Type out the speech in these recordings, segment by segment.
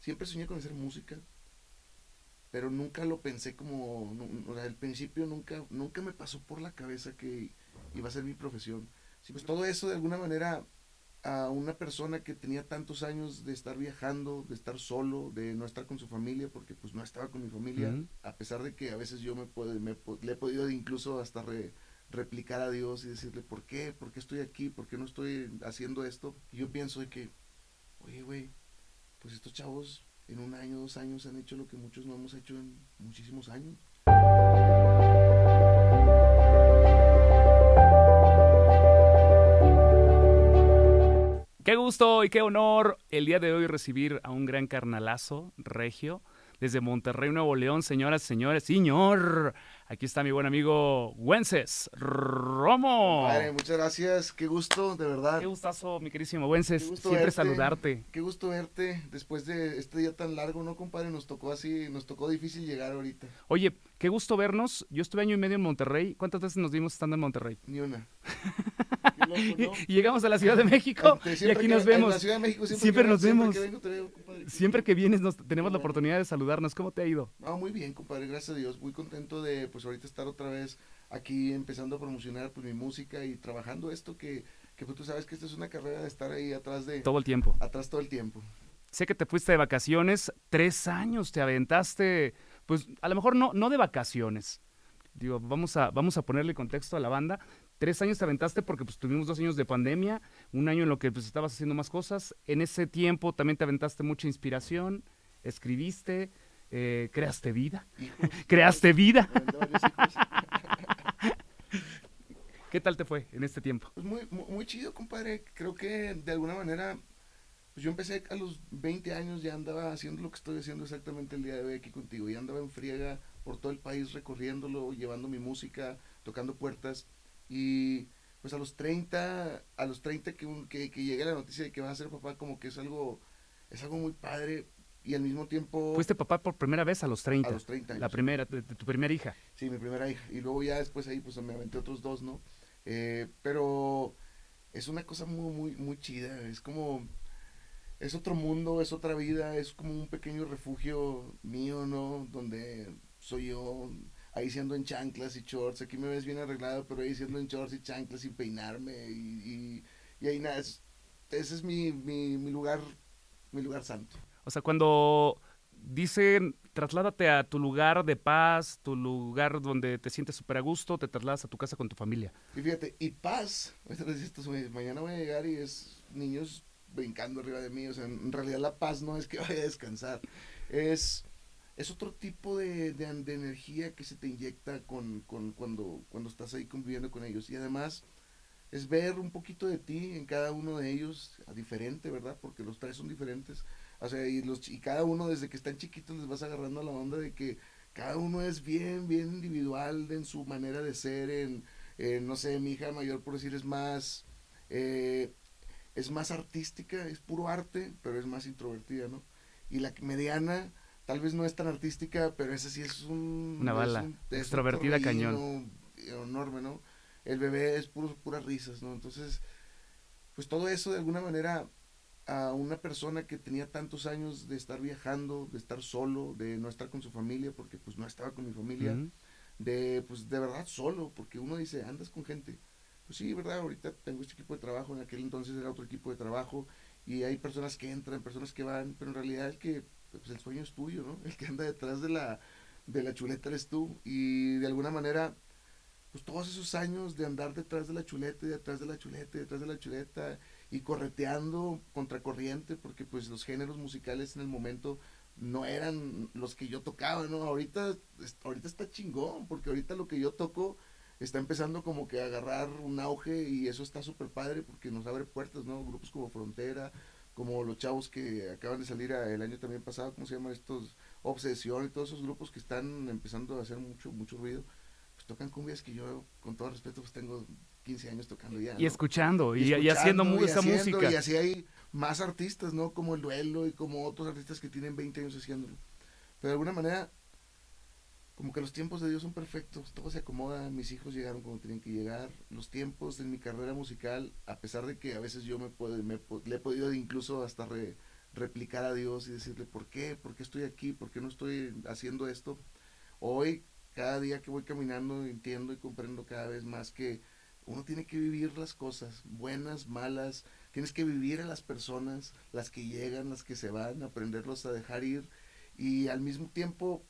siempre soñé con hacer música, pero nunca lo pensé como, o sea, al principio nunca, nunca me pasó por la cabeza que iba a ser mi profesión. Sí, pues todo eso de alguna manera a una persona que tenía tantos años de estar viajando, de estar solo, de no estar con su familia, porque pues no estaba con mi familia, a pesar de que a veces yo me, puedo, me le he podido incluso hasta replicar a Dios y decirle, ¿por qué? ¿Por qué estoy aquí? ¿Por qué no estoy haciendo esto? Y yo pienso de que, oye, güey, pues estos chavos en un año, dos años han hecho lo que muchos no hemos hecho en muchísimos años. Qué gusto y qué honor el día de hoy recibir a un gran carnalazo regio desde Monterrey, Nuevo León, señoras, señores, señor. Aquí está mi buen amigo Wences Romo. Padre, muchas gracias, qué gusto, de verdad. Qué gustazo, mi queridísimo Wences, siempre saludarte. Qué gusto verte después de este día tan largo, ¿no, compadre? Nos tocó así, nos tocó difícil llegar ahorita. Oye, qué gusto vernos. Yo estuve año y medio en Monterrey. ¿Cuántas veces nos vimos estando en Monterrey? Ni una. y llegamos a la Ciudad de México y aquí nos vemos. En la Ciudad de México siempre, nos vemos. Siempre que, vienes nos, tenemos la oportunidad de saludarnos. ¿Cómo te ha ido? muy bien, compadre, gracias a Dios. Muy contento de pues ahorita estar otra vez aquí empezando a promocionar pues mi música y trabajando esto que, que pues, tú sabes que esta es una carrera de estar ahí atrás de... Todo el tiempo. Atrás todo el tiempo. Sé que te fuiste de vacaciones, tres años te aventaste, pues a lo mejor no, no de vacaciones. Digo, vamos a, vamos a ponerle contexto a la banda. Tres años te aventaste porque pues, tuvimos dos años de pandemia, un año en lo que pues, estabas haciendo más cosas. En ese tiempo también te aventaste mucha inspiración, escribiste, eh, creaste vida. creaste vida. ¿Qué tal te fue en este tiempo? Pues muy, muy, chido, compadre. Creo que de alguna manera, pues yo empecé a los 20 años, ya andaba haciendo lo que estoy haciendo exactamente el día de hoy aquí contigo. Ya andaba en friega por todo el país recorriéndolo, llevando mi música, tocando puertas. Y pues a los 30, a los 30 que, que, que llegue la noticia de que vas a ser papá, como que es algo, es algo muy padre y al mismo tiempo... Fuiste papá por primera vez a los 30. A los 30 La primera, de, tu primera hija. Sí, mi primera hija. Y luego ya después ahí pues me aventé otros dos, ¿no? Eh, pero es una cosa muy, muy, muy chida. Es como... Es otro mundo, es otra vida, es como un pequeño refugio mío, ¿no? Donde soy yo ahí siendo en chanclas y shorts. Aquí me ves bien arreglado, pero ahí siendo en shorts y chanclas sin peinarme. Y, y, ahí nada, ese es mi, mi, mi lugar, mi lugar santo. O sea, cuando dicen trasládate a tu lugar de paz, tu lugar donde te sientes súper a gusto, te trasladas a tu casa con tu familia. Y fíjate, y paz, mañana voy a llegar y es niños brincando arriba de mí, o sea, en realidad la paz no es que vaya a descansar, es, es otro tipo de, de, energía que se te inyecta con, con, cuando, cuando estás ahí conviviendo con ellos. Y además es ver un poquito de ti en cada uno de ellos, a diferente, ¿verdad? Porque los tres son diferentes o sea, y, los, y cada uno desde que están chiquitos les vas agarrando la onda de que cada uno es bien, bien individual en su manera de ser, en, no sé, mi hija mayor por decir es más, eh, es más artística, es puro arte, pero es más introvertida, ¿no? Y la mediana tal vez no es tan artística, pero esa sí es un... Una bala, extrovertida cañón. Enorme, ¿no? El bebé es puro, puras risas, ¿no? Entonces, pues todo eso de alguna manera a una persona que tenía tantos años de estar viajando, de estar solo, de no estar con su familia, porque pues no estaba con mi familia, de pues de verdad solo, porque uno dice, andas con gente. Pues sí, verdad, ahorita tengo este equipo de trabajo, en aquel entonces era otro equipo de trabajo, y hay personas que entran, personas que van, pero en realidad el que, pues el sueño es tuyo, ¿no? El que anda detrás de la, de la chuleta eres tú, y de alguna manera, pues todos esos años de andar detrás de la chuleta, y detrás de la chuleta, y detrás de la chuleta, y correteando contracorriente porque pues los géneros musicales en el momento no eran los que yo tocaba, ¿no? Ahorita, ahorita está chingón, porque ahorita lo que yo toco está empezando como que a agarrar un auge y eso está súper padre porque nos abre puertas, ¿no? Grupos como Frontera, como los chavos que acaban de salir el año también pasado, ¿cómo se llaman estos? Obsesión y todos esos grupos que están empezando a hacer mucho, mucho ruido, pues tocan cumbias que yo, con todo respeto, pues tengo 15 años tocando ya. Y escuchando, y, haciendo esa música. Y así hay más artistas, ¿no? Como el duelo y como otros artistas que tienen 20 años haciéndolo. Pero de alguna manera, como que los tiempos de Dios son perfectos, todo se acomoda, mis hijos llegaron como tenían que llegar, los tiempos de mi carrera musical, a pesar de que a veces yo me, puedo, me le he podido incluso hasta replicar a Dios y decirle, ¿por qué? ¿Por qué estoy aquí? ¿Por qué no estoy haciendo esto? Hoy, cada día que voy caminando, entiendo y comprendo cada vez más que uno tiene que vivir las cosas, buenas, malas, tienes que vivir a las personas, las que llegan, las que se van, aprenderlos a dejar ir y al mismo tiempo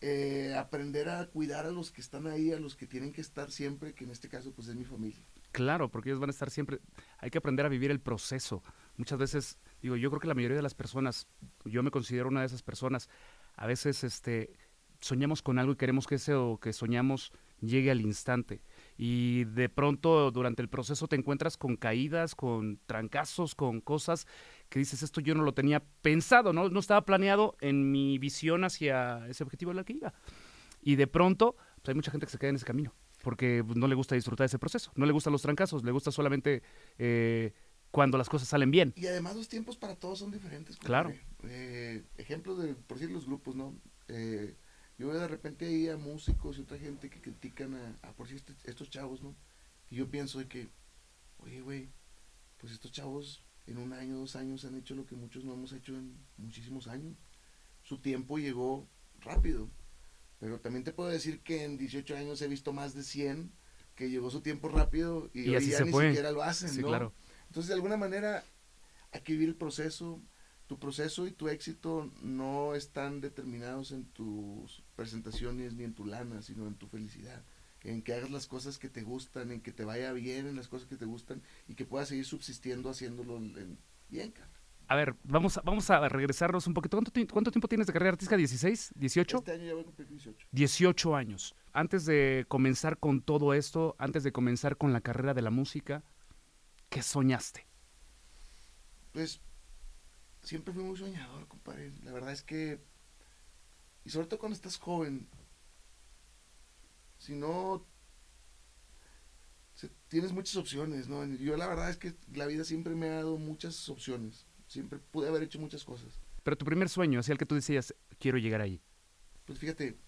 eh, aprender a cuidar a los que están ahí, a los que tienen que estar siempre, que en este caso pues es mi familia. Claro, porque ellos van a estar siempre, hay que aprender a vivir el proceso. Muchas veces, digo, yo creo que la mayoría de las personas, yo me considero una de esas personas, a veces este, soñamos con algo y queremos que ese o que soñamos llegue al instante. Y de pronto durante el proceso te encuentras con caídas, con trancazos, con cosas que dices, esto yo no lo tenía pensado, no, no estaba planeado en mi visión hacia ese objetivo el que iba. Y de pronto, pues hay mucha gente que se queda en ese camino, porque pues, no le gusta disfrutar ese proceso, no le gustan los trancazos, le gusta solamente eh, cuando las cosas salen bien. Y además los tiempos para todos son diferentes. Claro. Eh, ejemplo de, por decir, los grupos, ¿no? Eh, yo veo de repente ahí a músicos y otra gente que critican a, por si este, estos chavos, ¿no? Y yo pienso de que, oye, güey, pues estos chavos en un año, dos años han hecho lo que muchos no hemos hecho en muchísimos años. Su tiempo llegó rápido. Pero también te puedo decir que en 18 años he visto más de 100 que llegó su tiempo rápido y, hoy ya ni siquiera lo hacen, ¿no? Claro. Entonces, de alguna manera, hay que vivir el proceso, tu proceso y tu éxito no están determinados en tus presentaciones ni en tu lana, sino en tu felicidad, en que hagas las cosas que te gustan, en que te vaya bien en las cosas que te gustan y que puedas seguir subsistiendo haciéndolo bien, cara. A ver, vamos a, vamos a regresarnos un poquito. ¿Cuánto, ¿Cuánto, tiempo tienes de carrera artística? ¿16? ¿18? Este año ya voy a cumplir 18. 18 años. Antes de comenzar con todo esto, antes de comenzar con la carrera de la música, ¿qué soñaste? Pues siempre fui muy soñador, compadre. La verdad es que, y sobre todo cuando estás joven, si no, tienes muchas opciones, ¿no? Yo la verdad es que la vida siempre me ha dado muchas opciones. Siempre pude haber hecho muchas cosas. Pero tu primer sueño, así el que tú decías, quiero llegar ahí. Pues fíjate,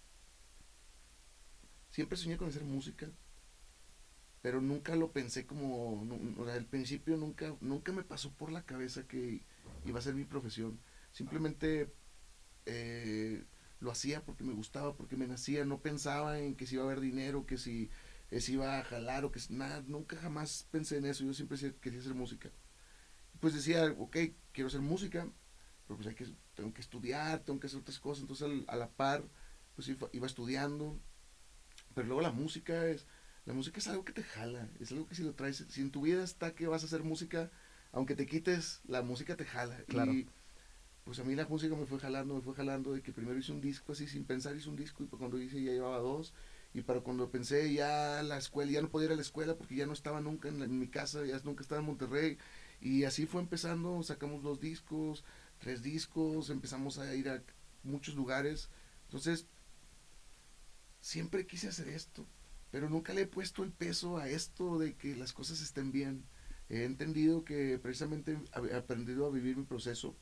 siempre soñé con hacer música, pero nunca lo pensé como, o sea, al principio nunca, nunca me pasó por la cabeza que iba a ser mi profesión. Simplemente eh, lo hacía porque me gustaba, porque me nacía, no pensaba en que si iba a haber dinero, que si eh, se iba a jalar o que nada, nunca jamás pensé en eso, yo siempre quería hacer música. Pues decía, ok, quiero hacer música, pero pues hay que, tengo que estudiar, tengo que hacer otras cosas, entonces a la par, pues iba, iba estudiando, pero luego la música es, la música es algo que te jala, es algo que si lo traes, si en tu vida está que vas a hacer música, aunque te quites, la música te jala. Claro. Y pues a mí la música me fue jalando, me fue jalando, de que primero hice un disco así sin pensar, hice un disco y cuando hice ya llevaba dos. Y para cuando pensé ya la escuela, ya no podía ir a la escuela porque ya no estaba nunca en, mi casa, ya nunca estaba en Monterrey. Y así fue empezando, sacamos dos discos, tres discos, empezamos a ir a muchos lugares. Entonces, siempre quise hacer esto, pero nunca le he puesto el peso a esto de que las cosas estén bien he entendido que precisamente he aprendido a vivir mi proceso,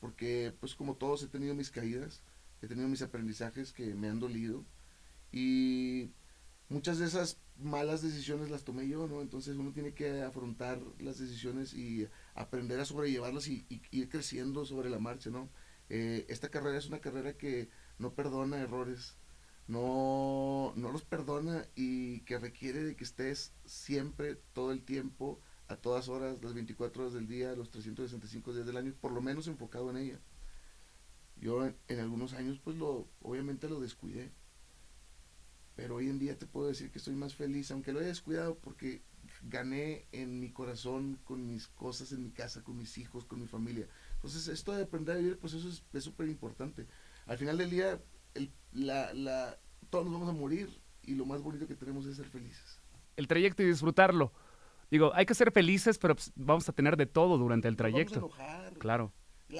porque pues como todos he tenido mis caídas, he tenido mis aprendizajes que me han dolido y muchas de esas malas decisiones las tomé yo, ¿no? Entonces uno tiene que afrontar las decisiones y aprender a sobrellevarlas y, ir creciendo sobre la marcha, ¿no? Eh, esta carrera es una carrera que no perdona errores, no, no los perdona y que requiere de que estés siempre, todo el tiempo, a todas horas, las 24 horas del día, los 365 días del año, por lo menos enfocado en ella. Yo en, algunos años pues lo, obviamente lo descuidé, pero hoy en día te puedo decir que estoy más feliz, aunque lo haya descuidado porque gané en mi corazón con mis cosas en mi casa, con mis hijos, con mi familia. Entonces esto de aprender a vivir pues eso es súper importante. Al final del día el, la, la, todos nos vamos a morir y lo más bonito que tenemos es ser felices. El trayecto y disfrutarlo. Digo, hay que ser felices, pero pues, vamos a tener de todo durante el trayecto. vamos a enojar. Claro.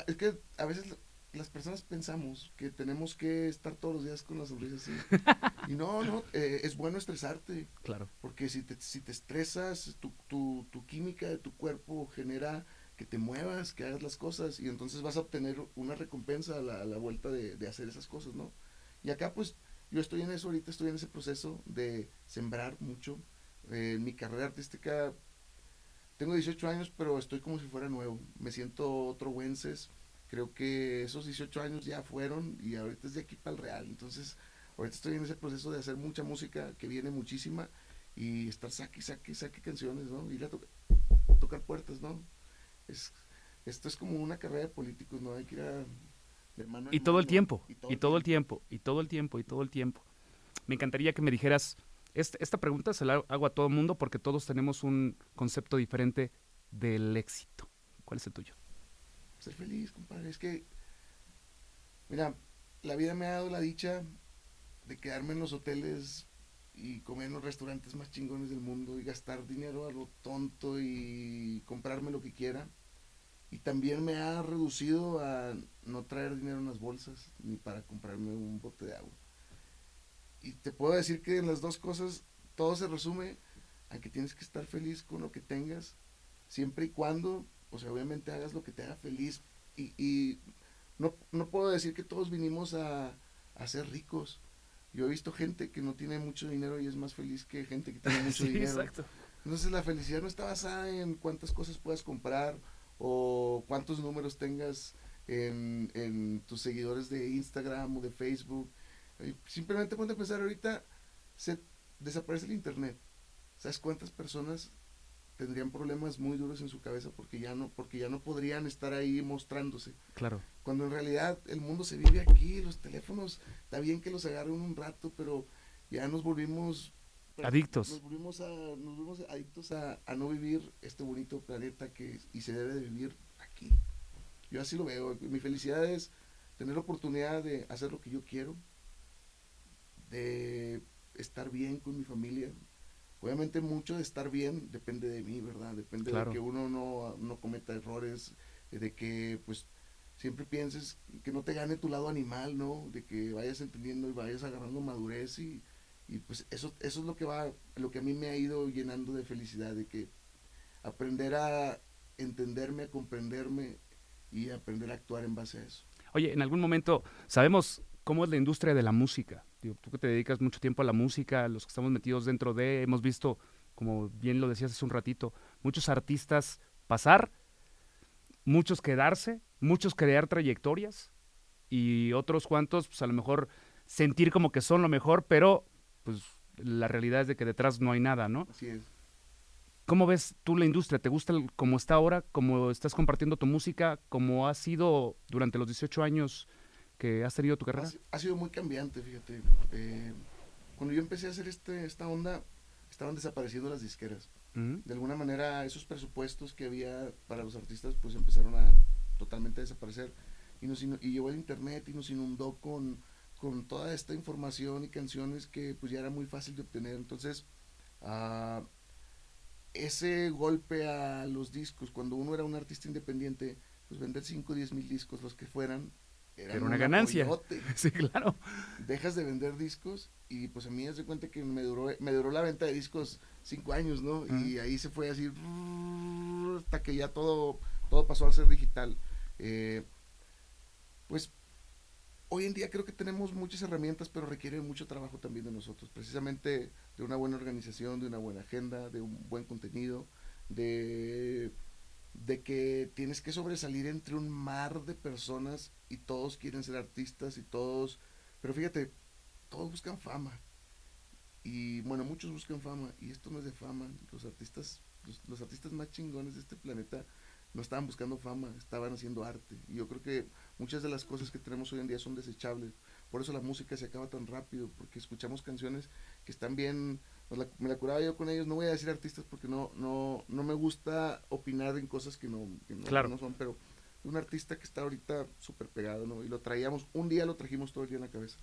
es que a veces las personas pensamos que tenemos que estar todos los días con la sonrisa así. y no, no, eh, es bueno estresarte. Claro. Porque si te, si te estresas, tu, tu, tu química de tu cuerpo genera que te muevas, que hagas las cosas y entonces vas a obtener una recompensa a la, a la vuelta de, de, hacer esas cosas, ¿no? Y acá pues yo estoy en eso, ahorita estoy en ese proceso de sembrar mucho, en mi carrera artística tengo 18 años, pero estoy como si fuera nuevo. Me siento otro Wences, creo que esos 18 años ya fueron y ahorita es de aquí para el real. Entonces, ahorita estoy en ese proceso de hacer mucha música que viene muchísima y estar saque, saque, saque canciones, ¿no? Ir a tocar puertas, ¿no? Es, esto es como una carrera de políticos, ¿no? Hay que ir a... y, todo el tiempo, y todo, el tiempo, y todo el tiempo, y todo el tiempo. Me encantaría que me dijeras, esta, pregunta se la hago a todo el mundo porque todos tenemos un concepto diferente del éxito. ¿Cuál es el tuyo? Ser feliz, compadre. Es que, mira, la vida me ha dado la dicha de quedarme en los hoteles y comer en los restaurantes más chingones del mundo y gastar dinero a lo tonto y comprarme lo que quiera. Y también me ha reducido a no traer dinero en las bolsas ni para comprarme un bote de agua. Y te puedo decir que en las dos cosas todo se resume a que tienes que estar feliz con lo que tengas, siempre y cuando, o sea, obviamente hagas lo que te haga feliz. Y, y no, no puedo decir que todos vinimos a, a ser ricos yo he visto gente que no tiene mucho dinero y es más feliz que gente que tiene mucho dinero. Exacto. Entonces la felicidad no está basada en cuántas cosas puedas comprar o cuántos números tengas en, tus seguidores de Instagram o de Facebook. Simplemente ponte a pensar ahorita, se desaparece el internet. ¿Sabes cuántas personas tendrían problemas muy duros en su cabeza porque ya no porque ya no podrían estar ahí mostrándose. Claro. Cuando en realidad el mundo se vive aquí, los teléfonos, está bien que los agarren un rato, pero ya nos volvimos adictos. Nos volvimos, a, nos volvimos adictos a, a, no vivir este bonito planeta que y se debe de vivir aquí. Yo así lo veo. Mi felicidad es tener la oportunidad de hacer lo que yo quiero, de estar bien con mi familia, Obviamente mucho de estar bien depende de mí, ¿verdad? Depende de que uno no, cometa errores, de que pues siempre pienses que no te gane tu lado animal, ¿no? De que vayas entendiendo y vayas agarrando madurez y, pues eso, eso es lo que va, lo que a mí me ha ido llenando de felicidad, de que aprender a entenderme, a comprenderme y aprender a actuar en base a eso. Oye, en algún momento sabemos cómo es la industria de la música tú que te dedicas mucho tiempo a la música, los que estamos metidos dentro de, hemos visto, como bien lo decías hace un ratito, muchos artistas pasar, muchos quedarse, muchos crear trayectorias y otros cuantos, pues a lo mejor sentir como que son lo mejor, pero pues la realidad es de que detrás no hay nada, ¿no? Así es. ¿Cómo ves tú la industria? ¿Te gusta cómo está ahora? ¿Cómo estás compartiendo tu música? ¿Cómo ha sido durante los 18 años que has tenido tu carrera? Ha, sido muy cambiante, fíjate. Eh, cuando yo empecé a hacer este, esta onda, estaban desapareciendo las disqueras. De alguna manera, esos presupuestos que había para los artistas, pues empezaron a totalmente desaparecer. Y, nos, y llegó el internet y nos inundó con, con toda esta información y canciones que pues ya era muy fácil de obtener. Entonces, uh, ese golpe a los discos, cuando uno era un artista independiente, pues vender 5 o 10 mil discos, los que fueran, era una ganancia. Sí, claro. Dejas de vender discos y pues a mí me cuenta que me duró, me duró la venta de discos cinco años, ¿no? Y ahí se fue así hasta que ya todo, todo pasó a ser digital. Eh, pues hoy en día creo que tenemos muchas herramientas, pero requiere mucho trabajo también de nosotros, precisamente de una buena organización, de una buena agenda, de un buen contenido, de de que tienes que sobresalir entre un mar de personas y todos quieren ser artistas y todos, pero fíjate, todos buscan fama. Y bueno, muchos buscan fama y esto no es de fama. Los artistas, los, artistas más chingones de este planeta no estaban buscando fama, estaban haciendo arte. Y yo creo que muchas de las cosas que tenemos hoy en día son desechables. Por eso la música se acaba tan rápido, porque escuchamos canciones que están bien me la curaba yo con ellos. No voy a decir artistas porque no, no, no me gusta opinar en cosas que no, no, son, pero un artista que está ahorita súper pegado, ¿no? Y lo traíamos, un día lo trajimos todo el día en la cabeza.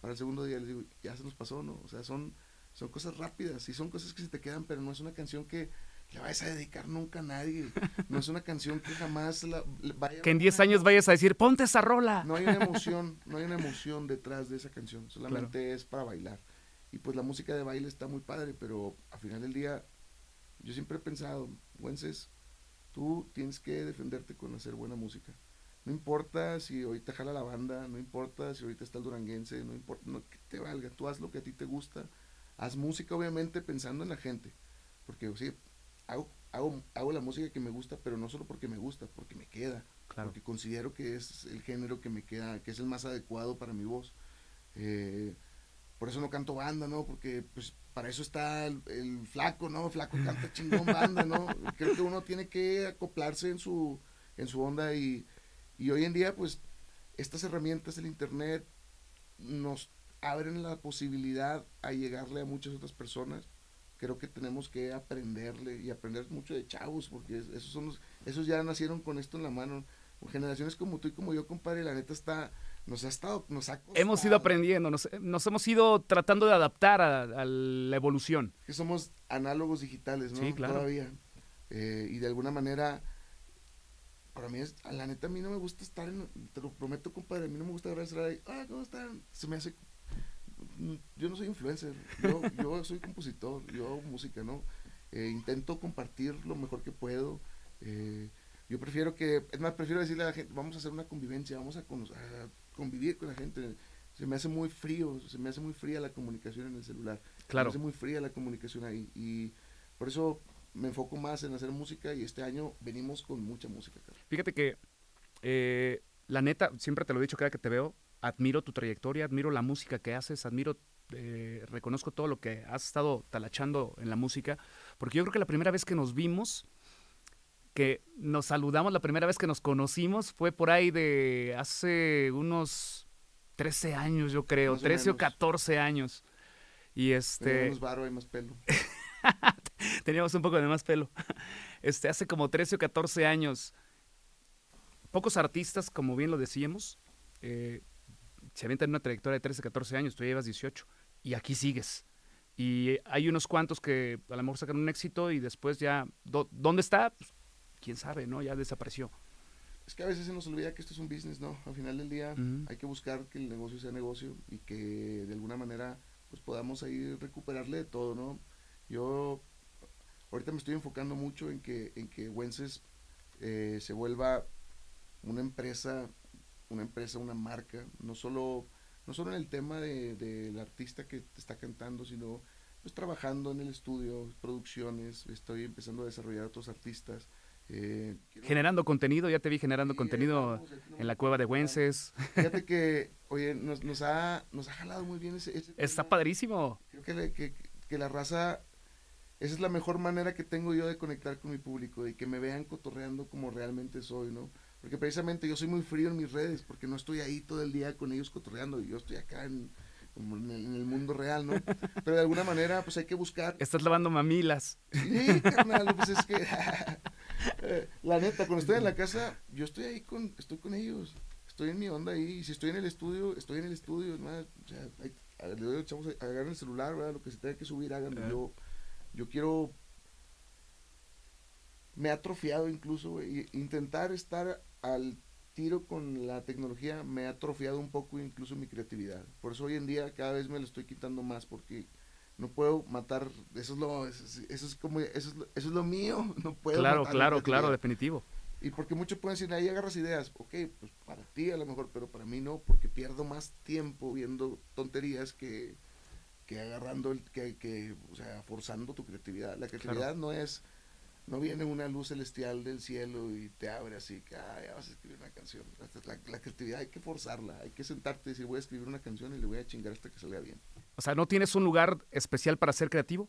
Para el segundo día les digo, ya se nos pasó, ¿no? O sea, son, son cosas rápidas y son cosas que se te quedan, pero no es una canción que le vayas a dedicar nunca a nadie. No es una canción que jamás la, vaya Que en 10 años vayas a decir, ponte esa rola. No hay una emoción, no hay una emoción detrás de esa canción, solamente es para bailar. Y pues la música de baile está muy padre, pero al final del día yo siempre he pensado, Wences, tú tienes que defenderte con hacer buena música. No importa si ahorita jala la banda, no importa si ahorita está el duranguense, no importa, no, que te valga, tú haz lo que a ti te gusta, haz música obviamente pensando en la gente, porque sí, hago, hago, hago la música que me gusta, pero no solo porque me gusta, porque me queda, Claro. porque considero que es el género que me queda, que es el más adecuado para mi voz. Eh, por eso no canto banda, ¿no? Porque pues para eso está el, el flaco, ¿no? Flaco canta chingón banda, ¿no? Creo que uno tiene que acoplarse en su, en su onda y, y hoy en día pues estas herramientas, el internet, nos abren la posibilidad a llegarle a muchas otras personas. Creo que tenemos que aprenderle y aprender mucho de chavos, porque es- esos son los, esos ya nacieron con esto en la mano. Generaciones como tú y como yo, compadre, la neta está, nos ha estado, nos ha costado. Hemos ido aprendiendo, nos, nos hemos ido tratando de adaptar a, a la evolución. que somos análogos digitales, ¿no? Sí, claro. Todavía. Eh, y de alguna manera, para mí es, a la neta, a mí no me gusta estar en, te lo prometo, compadre, a mí no me gusta agarrar ahí, ah, ¿cómo están? Se me hace, mm, yo no soy influencer, yo, yo soy compositor, yo hago música, ¿no? Eh, intento compartir lo mejor que puedo. eh, yo prefiero que, es más, prefiero decirle a la gente, vamos a hacer una convivencia, vamos a, a convivir con la gente. Se me hace muy frío, se me hace muy fría la comunicación en el celular. Claro. Me hace muy fría la comunicación ahí. Y por eso me enfoco más en hacer música y este año venimos con mucha música. Fíjate que, eh, la neta, siempre te lo he dicho cada que te veo, admiro tu trayectoria, admiro la música que haces, admiro, eh, reconozco todo lo que has estado talachando en la música, porque yo creo que la primera vez que nos vimos, que nos saludamos, la primera vez que nos conocimos fue por ahí de hace unos 13 años, yo creo, Más o 13 o menos. 14 años. Y este... menos varo, hay más pelo. Teníamos un poco de más pelo. Este, hace como 13 o 14 años, pocos artistas, como bien lo decíamos, eh, se avientan una trayectoria de 13, 14 años, tú ya llevas 18 y aquí sigues. Y hay unos cuantos que a lo mejor sacan un éxito y después ya, ¿dó- ¿dónde está? Pues, quién sabe, ¿no? Ya desapareció. Es que a veces se nos olvida que esto es un business, ¿no? Al final del día hay que buscar que el negocio sea negocio y que de alguna manera pues podamos ahí recuperarle de todo, ¿no? Yo ahorita me estoy enfocando mucho en que, en que Wences eh, se vuelva una empresa, una empresa, una marca, no solo, no solo en el tema de- del artista que te está cantando, sino pues trabajando en el estudio, producciones, estoy empezando a desarrollar otros artistas. Eh, Generando contenido, ya te vi generando Sí, contenido aquí no en la cueva de. Wences. Fíjate que, oye, nos, nos, ha, nos ha jalado muy bien ese, ese Está tema. padrísimo. Creo que, le- que, que la raza, esa es la mejor manera que tengo yo de conectar con mi público, de que me vean cotorreando como realmente soy, ¿no? Porque precisamente yo soy muy frío en mis redes, porque no estoy ahí todo el día con ellos cotorreando, yo estoy acá en, en el mundo real, ¿no? Pero de alguna manera, pues hay que buscar Estás lavando mamilas. Sí, carnal, pues es que eh, la neta, cuando estoy en la casa, yo estoy ahí con, estoy con ellos, estoy en mi onda ahí, y si estoy en el estudio, estoy en el estudio, es más, o sea, hay- a- le digo, chavos, agarren el celular, ¿verdad? lo que se tenga que subir, háganlo, yo, yo quiero, me ha atrofiado incluso, intentar estar al tiro con la tecnología me ha atrofiado un poco incluso mi creatividad, por eso hoy en día cada vez me lo estoy quitando más, porque no puedo matar, eso es lo, eso es, eso es como, eso es lo, eso es lo mío, no puedo Claro, matar claro, claro, definitivo. Y porque muchos pueden decir, ahí agarras ideas, ok, pues para ti a lo mejor, pero para mí no, porque pierdo más tiempo viendo tonterías que, que agarrando, el, que, que, o sea, forzando tu creatividad. La creatividad no es, no viene una luz celestial del cielo y te abre así, que ah, ya vas a escribir una canción. La, la- la creatividad hay que forzarla, hay que sentarte y decir, voy a escribir una canción y le voy a chingar hasta que salga bien. O sea, ¿no tienes un lugar especial para ser creativo?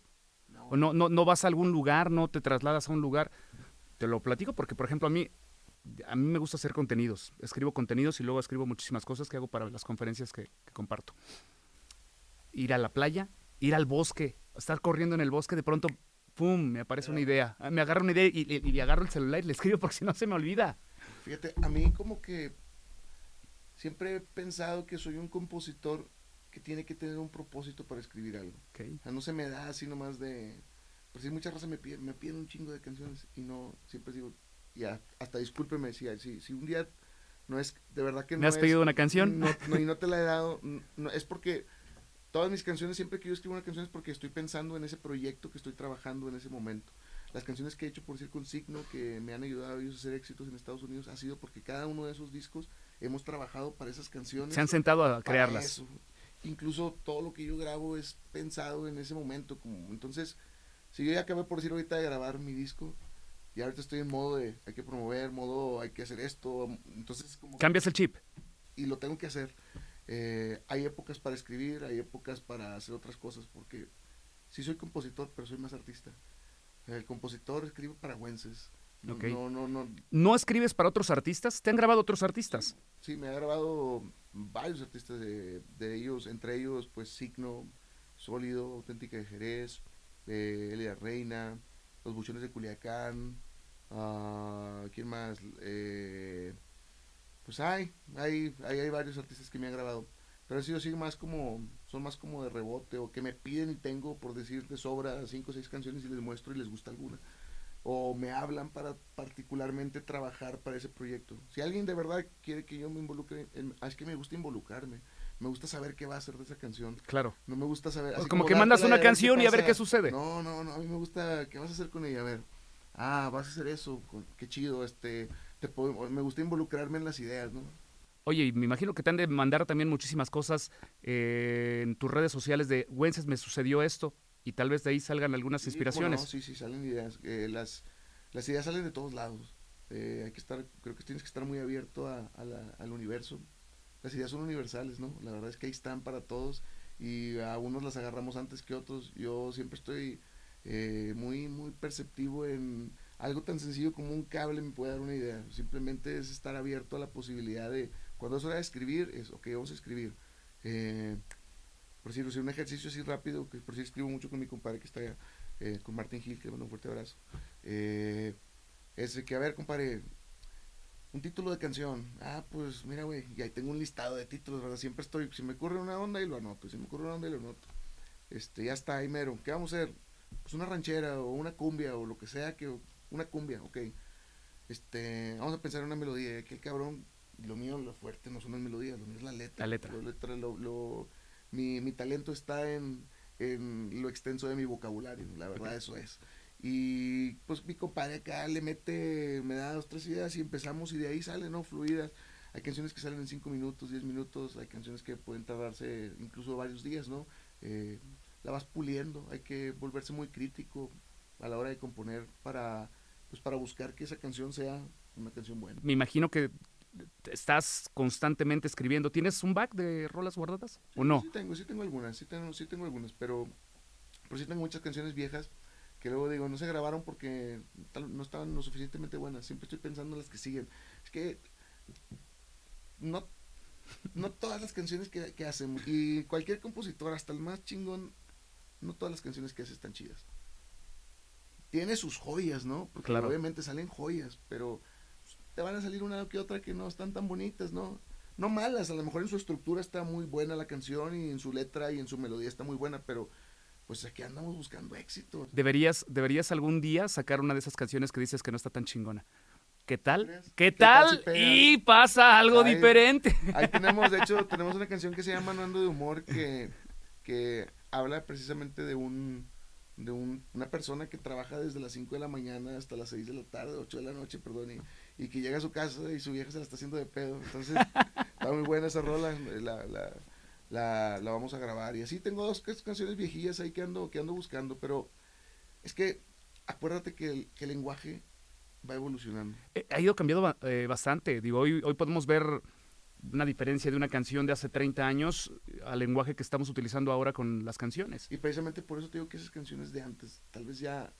¿O no, no, no vas a algún lugar, no te trasladas a un lugar? Te lo platico porque, por ejemplo, a mí, a mí me gusta hacer contenidos. Escribo contenidos y luego escribo muchísimas cosas que hago para las conferencias que, que comparto. Ir a la playa, ir al bosque, estar corriendo en el bosque, de pronto, ¡pum!, me aparece una idea. Ah, Me agarro una idea y, y- y agarro el celular y le escribo porque si no se me olvida. Fíjate, a mí como que siempre he pensado que soy un compositor que tiene que tener un propósito para escribir algo. Ok. O sea, no se me da así nomás de... Pues sí, muchas razas me piden, me piden un chingo de canciones y no, siempre digo, ya, hasta discúlpeme si, si, si un día no es, de verdad que no ¿Me has es- pedido una canción? No, no, y no te la he dado, no, es porque todas mis canciones, siempre que yo escribo una canción es porque estoy pensando en ese proyecto que estoy trabajando en ese momento. Las canciones que he hecho por Circonsigno, que me han ayudado a ellos a hacer éxitos en Estados Unidos, ha sido porque cada uno de esos discos hemos trabajado para esas canciones. Se han sentado a crearlas. eso. Incluso todo lo que yo grabo es pensado en ese momento. Como, entonces, si yo ya acabé por decir ahorita de grabar mi disco, Y ahorita estoy en modo de hay que promover, modo hay que hacer esto. Entonces, como. Cambias el chip. Y lo tengo que hacer. Eh, hay épocas para escribir, hay épocas para hacer otras cosas, porque sí soy compositor, pero soy más artista. El compositor escribe para güenses. No, no, no, no. ¿No escribes para otros artistas? ¿Te han grabado otros artistas? Sí, me ha grabado varios artistas de, ellos, entre ellos, pues Signo, Sólido, Auténtica de Jerez, eh, Elia Reina, Los Buchones de Culiacán, uh, ¿quién más? Eh, pues hay, hay, hay, hay varios artistas que me han grabado. Pero han sido así más como, son más como de rebote o que me piden y tengo, por decir de sobra, cinco o seis canciones y les muestro y les gusta alguna. O me hablan para particularmente trabajar para ese proyecto. Si alguien de verdad quiere que yo me involucre, en, ah, es que me gusta involucrarme. Me gusta saber qué va a hacer de esa canción. Claro. No me gusta saber. Así como, que mandas una canción y a ver qué sucede. No, no, no. A mí me gusta. ¿Qué vas a hacer con ella? A ver. Ah, vas a hacer eso. Qué chido. Este. Te me gusta involucrarme en las ideas, ¿no? Oye, me imagino que te han de mandar también muchísimas cosas eh, en tus redes sociales de, Wences, me sucedió esto, y tal vez de ahí salgan algunas inspiraciones. sí, sí, salen ideas. Eh, las, las ideas salen de todos lados. Eh, hay que estar, creo que tienes que estar muy abierto al universo. Las ideas son universales, ¿no? La verdad es que ahí están para todos y a unos las agarramos antes que otros. Yo siempre estoy muy, muy perceptivo en algo tan sencillo como un cable me puede dar una idea. Simplemente es estar abierto a la posibilidad de cuando es hora de escribir, es, ok, vamos a escribir. Eh, por decirlo, un ejercicio así rápido, que por si escribo mucho con mi compadre que está allá, eh, con Martín Gil, que le mando un fuerte abrazo. Eh, es que, a ver, compadre, un título de canción. Ah, pues mira, güey, y ahí tengo un listado de títulos, ¿verdad? Siempre estoy, si me ocurre una onda y lo anoto, si me ocurre una onda y lo anoto. Este, ya está, ahí mero. ¿Qué vamos a hacer? Pues una ranchera o una cumbia o lo que sea, que una cumbia, ok. Este, vamos a pensar en una melodía, que el cabrón lo mío, lo fuerte no son las melodías, lo mío es la letra. La letra. Lo, mi, mi, talento está en, en, lo extenso de mi vocabulario, la verdad eso es. Y pues mi compadre acá le mete, me da dos, tres ideas y empezamos y de ahí salen, ¿no? Fluidas. Hay canciones que salen en cinco minutos, diez minutos, hay canciones que pueden tardarse incluso varios días, ¿no? Eh, la vas puliendo, hay que volverse muy crítico a la hora de componer para, pues para buscar que esa canción sea una canción buena. Me imagino que estás constantemente escribiendo. ¿Tienes un back de rolas guardadas o no? Sí tengo, sí tengo algunas, sí tengo, sí tengo algunas, pero, pero sí tengo muchas canciones viejas que luego digo, no se grabaron porque no estaban lo suficientemente buenas. Siempre estoy pensando en las que siguen. Es que no, no todas las canciones que, que hacen, y cualquier compositor, hasta el más chingón, no todas las canciones que hace están chidas. Tiene sus joyas, ¿no? Porque obviamente salen joyas, pero te van a salir una que otra que no están tan bonitas, ¿no? No malas, a lo mejor en su estructura está muy buena la canción y en su letra y en su melodía está muy buena, pero pues aquí andamos buscando éxito. Deberías, deberías algún día sacar una de esas canciones que dices que no está tan chingona. ¿Qué tal? ¿Qué, tal? y pasa algo diferente. Ahí tenemos, de hecho, tenemos una canción que se llama No ando de humor que, que habla precisamente de un de un, una persona que trabaja desde las 5 de la mañana hasta las 6 de la tarde, 8 de la noche, perdón, y, y que llega a su casa y su vieja se la está haciendo de pedo. Entonces, está muy buena esa rola, la, la, la, la, vamos a grabar. Y así tengo dos canciones viejillas ahí que ando, que ando buscando, pero es que acuérdate que el, que el lenguaje va evolucionando. Eh, ha ido cambiando eh, bastante. Digo, hoy, hoy podemos ver una diferencia de una canción de hace 30 años al lenguaje que estamos utilizando ahora con las canciones. Y precisamente por eso te digo que esas canciones de antes, tal vez ya,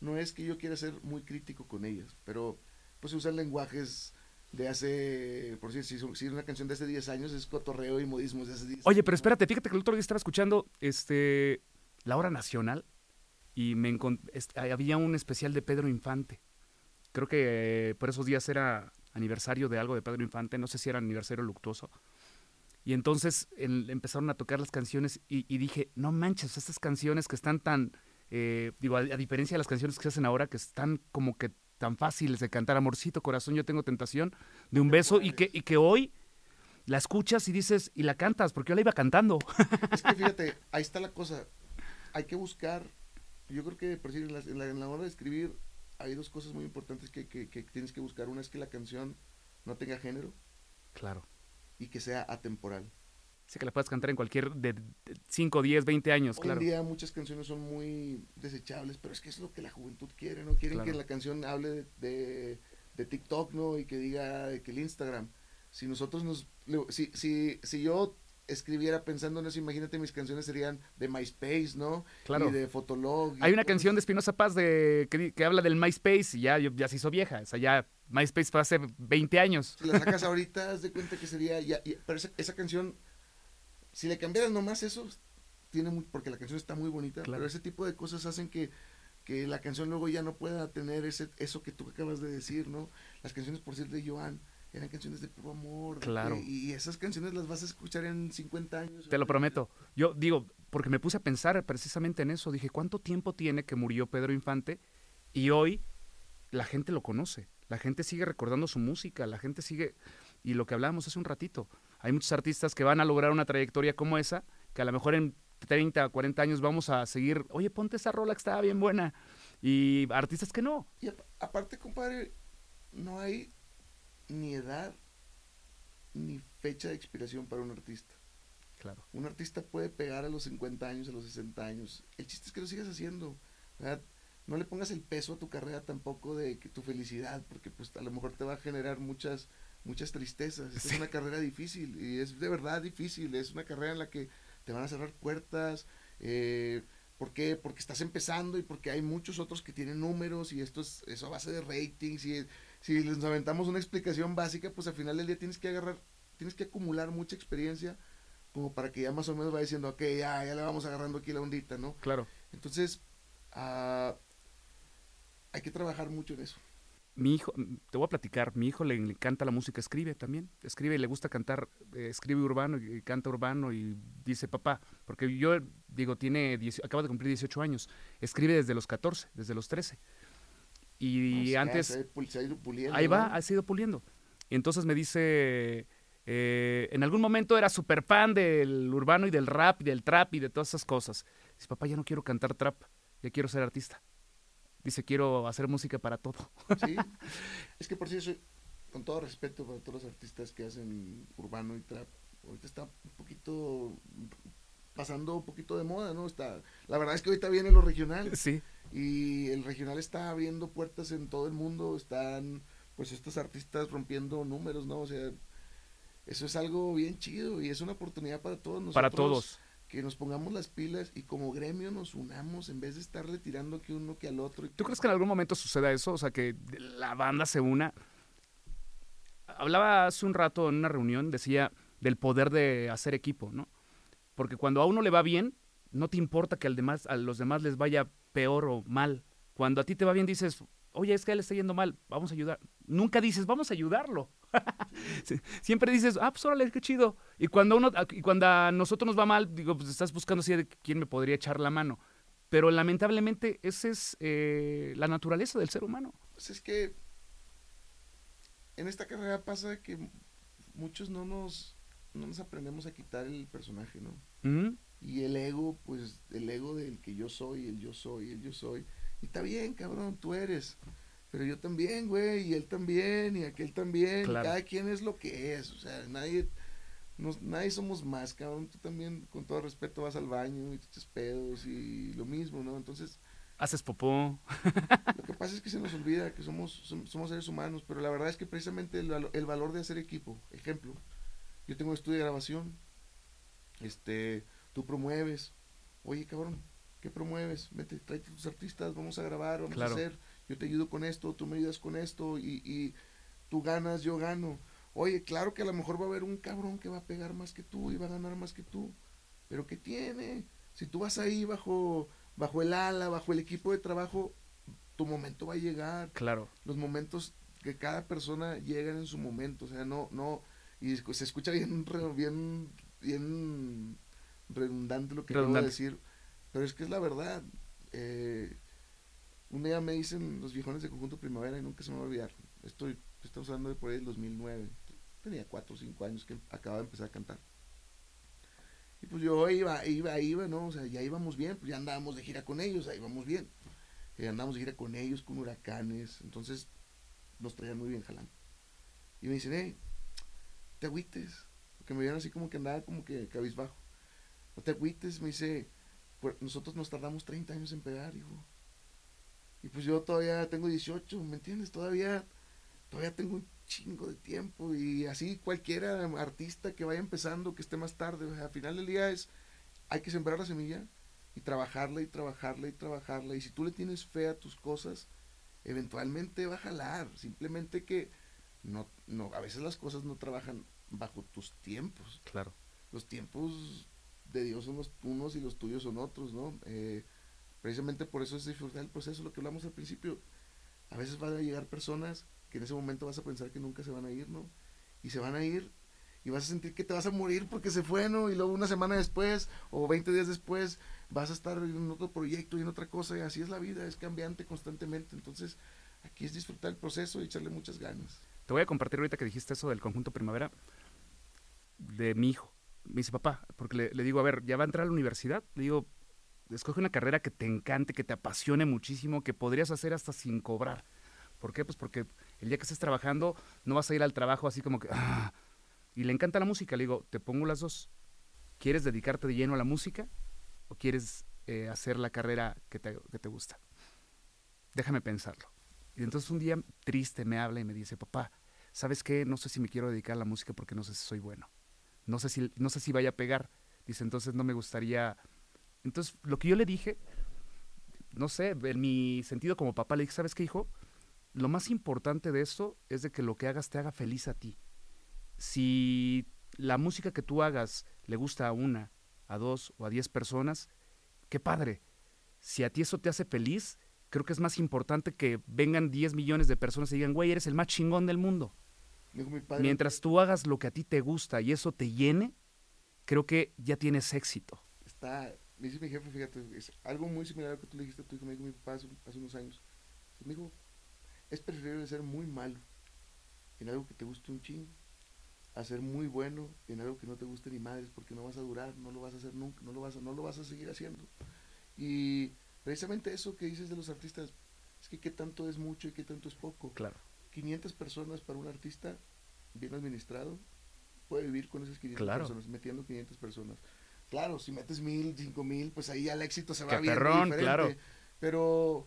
no es que yo quiera ser muy crítico con ellas, pero pues se usan lenguajes de hace, por si, si una canción de hace 10 años es cotorreo y modismos de hace 10 Oye, pero espérate, fíjate que el otro día estaba escuchando este, la hora nacional y me había un especial de Pedro Infante. Creo que eh, por esos días era aniversario de algo de Pedro Infante, no sé si era aniversario luctuoso. Y entonces empezaron a tocar las canciones y, dije, no manches, estas canciones que están tan, eh, digo, a, diferencia de las canciones que se hacen ahora, que están como que tan fáciles de cantar, amorcito, corazón, yo tengo tentación de un beso y que, y que hoy la escuchas y dices, y la cantas, porque yo la iba cantando. Es que fíjate, ahí está la cosa, hay que buscar, yo creo que por decir, en, la, hora de escribir hay dos cosas muy importantes que, que, que, tienes que buscar. Una es que la canción no tenga género. Claro. Y que sea atemporal. Sí, que la puedes cantar en cualquier de 5, 10, 20 años, Hoy claro. en día muchas canciones son muy desechables, pero es que es lo que la juventud quiere, ¿no? Quieren Claro. que la canción hable de, de, de TikTok, ¿no? Y que diga de que el Instagram. Si nosotros nos... Si, si, si yo escribiera pensando en eso, imagínate mis canciones serían de MySpace, ¿no? Claro. Y de Fotolog. Hay una todo canción de. Espinosa Paz de, que, que habla del MySpace y ya, ya se hizo vieja. O sea, ya MySpace fue hace 20 años. Si la sacas ahorita, haz de cuenta que sería... Ya, ya- pero esa, esa canción, si le cambiaras nomás eso, tiene muy, porque la canción está muy bonita, Claro. pero ese tipo de cosas hacen que, que la canción luego ya no pueda tener ese, eso que tú acabas de decir, ¿no? Las canciones, por decir, de Joan, eran canciones de puro amor. Claro. que- y esas canciones las vas a escuchar en 50 años. Te lo prometo. Yo digo, porque me puse a pensar precisamente en eso. Dije, ¿cuánto tiempo tiene que murió Pedro Infante? Y hoy la gente lo conoce. La gente sigue recordando su música. La gente sigue. Y lo que hablábamos hace un ratito. Hay muchos artistas que van a lograr una trayectoria como esa, que a lo mejor en 30, 40 años vamos a seguir. Oye, ponte esa rola que estaba bien buena. Y artistas que no. Y apa- aparte, compadre, no hay ni edad ni fecha de expiración para un artista. Claro. Un artista puede pegar a los 50 años, a los 60 años. El chiste es que lo sigas haciendo. ¿verdad? No le pongas el peso a tu carrera tampoco de que tu felicidad, porque pues a lo mejor te va a generar muchas muchas tristezas. Sí. Es una carrera difícil y es de verdad difícil. Es una carrera en la que te van a cerrar puertas. Eh, ¿Por qué? Porque estás empezando y porque hay muchos otros que tienen números y esto es eso a base de ratings y si les aventamos una explicación básica, pues al final del día tienes que agarrar, tienes que acumular mucha experiencia como para que ya más o menos va diciendo, ok, ya, ya le vamos agarrando aquí la ondita, ¿no? Claro. Entonces, ah, hay que trabajar mucho en eso. Mi hijo, te voy a platicar, mi hijo le, le encanta la música, escribe también, escribe y le gusta cantar, eh, escribe urbano y, y canta urbano y dice papá, porque yo digo, tiene, 10 acaba de cumplir 18 años, escribe desde los 14, desde los 13. Y O sea, antes, se ha ido puliendo, ahí va, ¿no? ha sido puliendo. Y entonces me dice, eh, en algún momento era súper fan del urbano y del rap y del trap y de todas esas cosas. Dice, papá, ya no quiero cantar trap, ya quiero ser artista. Dice, quiero hacer música para todo. Sí. es que por si eso, con todo respeto para todos los artistas que hacen urbano y trap, ahorita está un poquito pasando un poquito de moda, ¿no? Está, la verdad es que ahorita viene lo regional Sí, y el regional está abriendo puertas en todo el mundo, están pues estos artistas rompiendo números, ¿no? O sea, eso es algo bien chido y es una oportunidad para todos nosotros. para todos. Que nos pongamos las pilas y como gremio nos unamos en vez de estarle tirando que uno que al otro. ¿Tú crees que en algún momento suceda eso? O sea, que la banda se una. Hablaba hace un rato en una reunión, decía del poder de hacer equipo, ¿no? Porque cuando a uno le va bien, no te importa que al demás, a los demás les vaya peor o mal. Cuando a ti te va bien, dices, oye, es que a él le está yendo mal, vamos a ayudar. Nunca dices, vamos a ayudarlo. Siempre dices, ah, pues órale, qué chido. Y cuando, uno, y cuando a nosotros nos va mal, digo, pues estás buscando así de quién me podría echar la mano. Pero lamentablemente esa es eh, la naturaleza del ser humano. Pues es que en esta carrera pasa que muchos no nos, no nos aprendemos a quitar el personaje, ¿no? Y el ego, pues el ego del que yo soy, el yo soy, el yo soy. Y está bien, cabrón, tú eres. Pero yo también, güey, y él también, y aquel también. Claro. cada quien es lo que es. O sea, nadie, nos, nadie somos más, cabrón. Tú también, con todo respeto, vas al baño y te echas pedos y lo mismo, ¿no? Entonces, Haces popó. lo que pasa es que se nos olvida que somos, som- somos seres humanos, pero la verdad es que precisamente el, valo- el valor de hacer equipo, ejemplo, yo tengo estudio de grabación, este, tú promueves, oye cabrón, ¿qué promueves? Vete, tráete tus artistas, vamos a grabar, vamos Claro. a hacer, yo te ayudo con esto, tú me ayudas con esto, y, y tú ganas, yo gano. Oye, claro que a lo mejor va a haber un cabrón que va a pegar más que tú y va a ganar más que tú, pero ¿qué tiene? Si tú vas ahí bajo, bajo el ala, bajo el equipo de trabajo, tu momento va a llegar. Claro. Los momentos que cada persona llegan en su momento, o sea, no, no, y se escucha bien, bien, bien redundante lo que Redundante. decir, pero es que es la verdad. Eh, un día me dicen los viejones de Conjunto Primavera y nunca se me va a olvidar. Estoy, estamos hablando de por ahí del 2009. Tenía 4 o 5 años que acababa de empezar a cantar. Y pues yo iba, iba, iba, ¿no? O sea, ya íbamos bien, pues ya andábamos de gira con ellos, ahí íbamos bien. Eh, andábamos de gira con ellos, con huracanes, entonces nos traían muy bien jalando. Y me dicen, hey, te agüites, porque me vieron así como que andaba como que cabizbajo. No te agüites, me dice, nosotros nos tardamos 30 años en pegar, hijo. Y pues yo todavía tengo 18, ¿me entiendes? Todavía, todavía tengo un chingo de tiempo y así cualquiera artista que vaya empezando, que esté más tarde, al final del día es, hay que sembrar la semilla y trabajarla y trabajarla y trabajarla. Y si tú le tienes fe a tus cosas, eventualmente va a jalar. Simplemente que no, no, a veces las cosas no trabajan bajo tus tiempos. Claro. Los tiempos de Dios son los unos y los tuyos son otros, ¿no? Eh, precisamente por eso es disfrutar el proceso, lo que hablamos al principio. A veces van a llegar personas que en ese momento vas a pensar que nunca se van a ir, ¿no? Y se van a ir y vas a sentir que te vas a morir porque se fue, ¿no? Y luego una semana después o 20 días después vas a estar en otro proyecto y en otra cosa y así es la vida, es cambiante constantemente. Entonces, aquí es disfrutar el proceso y echarle muchas ganas. Te voy a compartir ahorita que dijiste eso del conjunto primavera de mi hijo. Me dice, papá, porque le, digo, a ver, ya va a entrar a la universidad. Le digo, escoge una carrera que te encante, que te apasione muchísimo, que podrías hacer hasta sin cobrar. ¿Por qué? Pues porque el día que estés trabajando no vas a ir al trabajo así como que... Ah, y le encanta la música. Le digo, te pongo las dos. ¿Quieres dedicarte de lleno a la música o quieres eh, hacer la carrera que te, que te gusta? Déjame pensarlo. Y entonces un día triste me habla y me dice, papá, ¿sabes qué? No sé si me quiero dedicar a la música porque no sé si soy bueno. No sé si, no sé si vaya a pegar. Dice, entonces no me gustaría... Entonces, lo que yo le dije, no sé, en mi sentido como papá, le dije, ¿sabes qué, hijo? Lo más importante de esto es de que lo que hagas te haga feliz a ti. Si la música que tú hagas le gusta a una, a dos o a diez personas, qué padre. Si a ti eso te hace feliz, creo que es más importante que vengan 10 millones de personas y digan, güey, eres el más chingón del mundo. Dijo mi padre, Mientras tú hagas lo que a ti te gusta y eso te llene, creo que ya tienes éxito. está, me dice mi jefe, fíjate, es algo muy similar a lo que tú le dijiste a tu hijo, me dijo mi papá hace, hace unos años. Me dijo, es preferible ser muy malo en algo que te guste un chingo, a ser muy bueno en algo que no te guste ni madres, porque no vas a durar, no lo vas a hacer nunca, no lo vas a, no lo vas a seguir haciendo. Y precisamente eso que dices de los artistas, es que qué tanto es mucho y qué tanto es poco. Claro. 500 personas para un artista bien administrado puede vivir con esas 500 Claro. personas, metiendo 500 personas. Claro, si metes mil, cinco mil, pues ahí al éxito se va viendo perrón, claro. Pero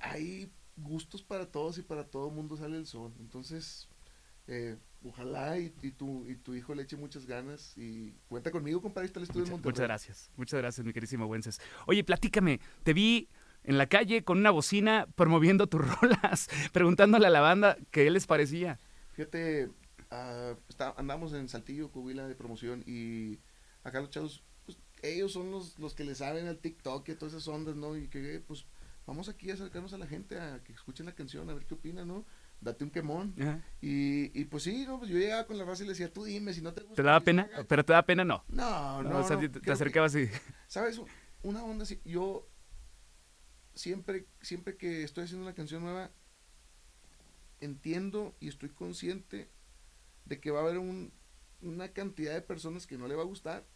hay gustos para todos y para todo mundo sale el sol. Entonces, eh, ojalá y, y tu, y tu hijo le eche muchas ganas y cuenta conmigo, compadre, está el estudio en Mucha- Monterrey. muchas gracias. Muchas gracias, mi queridísimo Wences. Oye, platícame, te vi en la calle con una bocina promoviendo tus rolas, preguntándole a la banda qué les parecía. Fíjate, está- andamos en Saltillo, Coahuila de promoción y acá los chavos, pues ellos son los, los que le saben al TikTok y a todas esas ondas, ¿no? Y que pues vamos aquí a acercarnos a la gente a que escuchen la canción, a ver qué opinan, ¿no? Date un quemón. Y, y pues sí, no, pues yo llegaba con la raza y le decía, tú dime si no te gusta. ¿Te daba pena? "Haga". Pero te da pena, no. No, no, No, o sea, no, te- te, creo que- acercabas y... ¿Sabes? Una onda así, yo siempre, siempre que estoy haciendo una canción nueva, entiendo y estoy consciente de que va a haber un- una cantidad de personas que no le va a gustar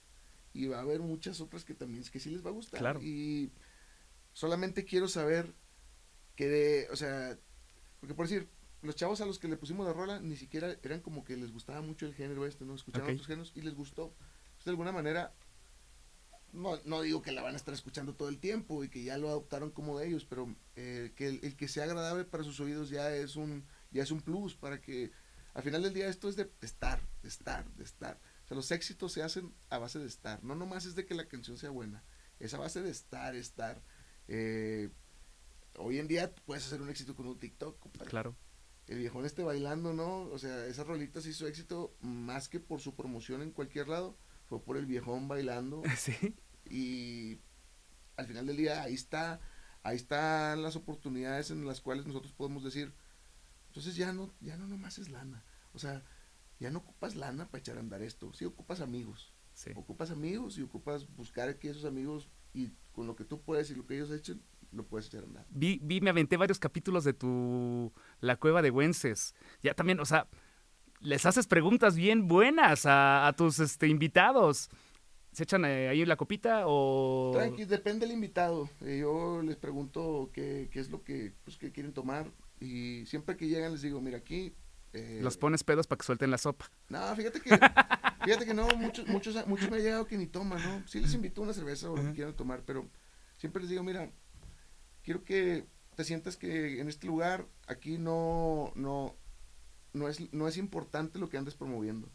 y va a haber muchas otras que también que sí les va a gustar. Claro. Y solamente quiero saber que de, o sea, porque por decir, los chavos a los que le pusimos la rola ni siquiera eran como que les gustaba mucho el género este, ¿no? Escucharon Ok. otros géneros y les gustó. Entonces, de alguna manera, no, no digo que la van a estar escuchando todo el tiempo y que ya lo adoptaron como de ellos, pero eh, que el, el que sea agradable para sus oídos ya es un ya es un plus para que al final del día esto es de estar, de estar, de estar. Sea, los éxitos se hacen a base de estar. No nomás es de que la canción sea buena, es a base de estar, estar. Eh, hoy en día puedes hacer un éxito con un TikTok, compadre Claro. el viejón este bailando, ¿no? O sea, esa rolita se hizo éxito más que por su promoción en cualquier lado, fue por el viejón bailando Sí. y al final del día ahí está, ahí están las oportunidades en las cuales nosotros podemos decir, entonces ya no, ya no nomás es lana, o sea, ya no ocupas lana para echar a andar esto, sí ocupas amigos, Sí. ocupas amigos y ocupas buscar que esos amigos y con lo que tú puedes y lo que ellos echen, lo puedes echar a andar. Vi, vi, me aventé varios capítulos de tu La Cueva de Güences. Ya también, o sea, les haces preguntas bien buenas a, a tus este, invitados. ¿Se echan eh, ahí la copita o...? Tranqui, depende del invitado. Eh, yo les pregunto qué, qué es lo que, pues, que quieren tomar y siempre que llegan les digo, mira, aquí Eh, Los pones pedos para que suelten la sopa. No, fíjate que, fíjate que no, muchos, muchos, muchos me ha llegado que ni toman, ¿no? Sí les invito a una cerveza o lo que quieran tomar, pero siempre les digo, mira, quiero que te sientas que en este lugar, aquí no, no, no es, no es importante lo que andes promoviendo.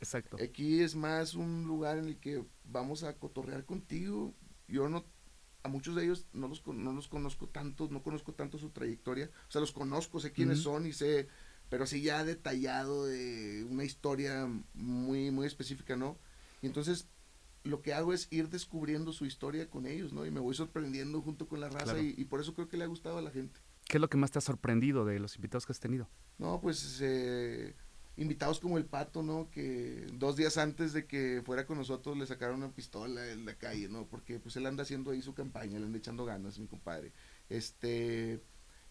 Exacto. Aquí es más un lugar en el que vamos a cotorrear contigo. Yo no, a muchos de ellos no los, no los conozco tanto, no conozco tanto su trayectoria. O sea, los conozco, sé quiénes son y sé, pero sí ya detallado de una historia muy, muy específica, ¿no? Y entonces lo que hago es ir descubriendo su historia con ellos, ¿no? Y me voy sorprendiendo junto con la raza Claro. y, y por eso creo que le ha gustado a la gente. ¿Qué es lo que más te ha sorprendido de los invitados que has tenido? No, pues eh, invitados como el Pato, ¿no? Que dos días antes de que fuera con nosotros le sacaron una pistola en la calle, ¿no? Porque pues él anda haciendo ahí su campaña, le anda echando ganas, mi compadre. Este,